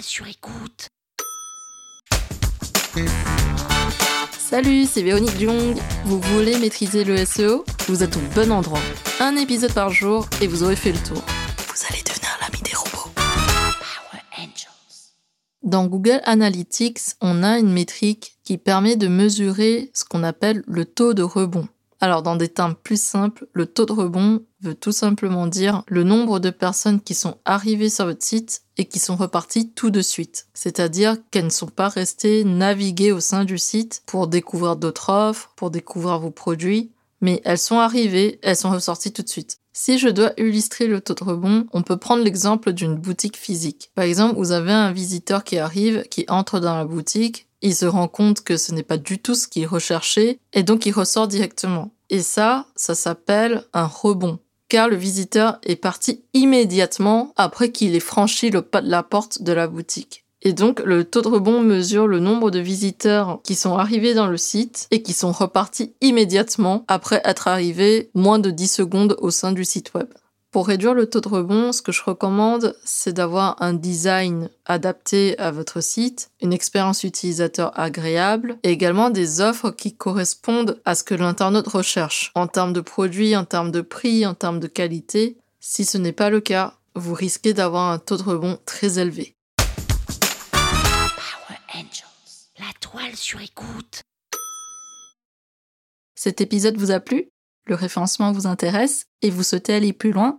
sur écoute. Salut, c'est Véronique Jung. Vous voulez maîtriser le SEO Vous êtes au bon endroit. Un épisode par jour et vous aurez fait le tour. Vous allez devenir l'ami des robots. Power Angels. Dans Google Analytics, on a une métrique qui permet de mesurer ce qu'on appelle le taux de rebond. Alors, dans des termes plus simples, le taux de rebond veut tout simplement dire le nombre de personnes qui sont arrivées sur votre site et qui sont reparties tout de suite. C'est-à-dire qu'elles ne sont pas restées naviguer au sein du site pour découvrir d'autres offres, pour découvrir vos produits, mais elles sont arrivées, elles sont ressorties tout de suite. Si je dois illustrer le taux de rebond, on peut prendre l'exemple d'une boutique physique. Par exemple, vous avez un visiteur qui arrive, qui entre dans la boutique, il se rend compte que ce n'est pas du tout ce qu'il recherchait, et donc il ressort directement. Et ça, ça s'appelle un rebond. Car le visiteur est parti immédiatement après qu'il ait franchi le pas de la porte de la boutique. Et donc, le taux de rebond mesure le nombre de visiteurs qui sont arrivés dans le site et qui sont repartis immédiatement après être arrivés moins de 10 secondes au sein du site web. Pour réduire le taux de rebond, ce que je recommande, c'est d'avoir un design adapté à votre site, une expérience utilisateur agréable et également des offres qui correspondent à ce que l'internaute recherche en termes de produits, en termes de prix, en termes de qualité. Si ce n'est pas le cas, vous risquez d'avoir un taux de rebond très élevé. Power Angels. La toile sur écoute. Cet épisode vous a plu? Le référencement vous intéresse et vous souhaitez aller plus loin?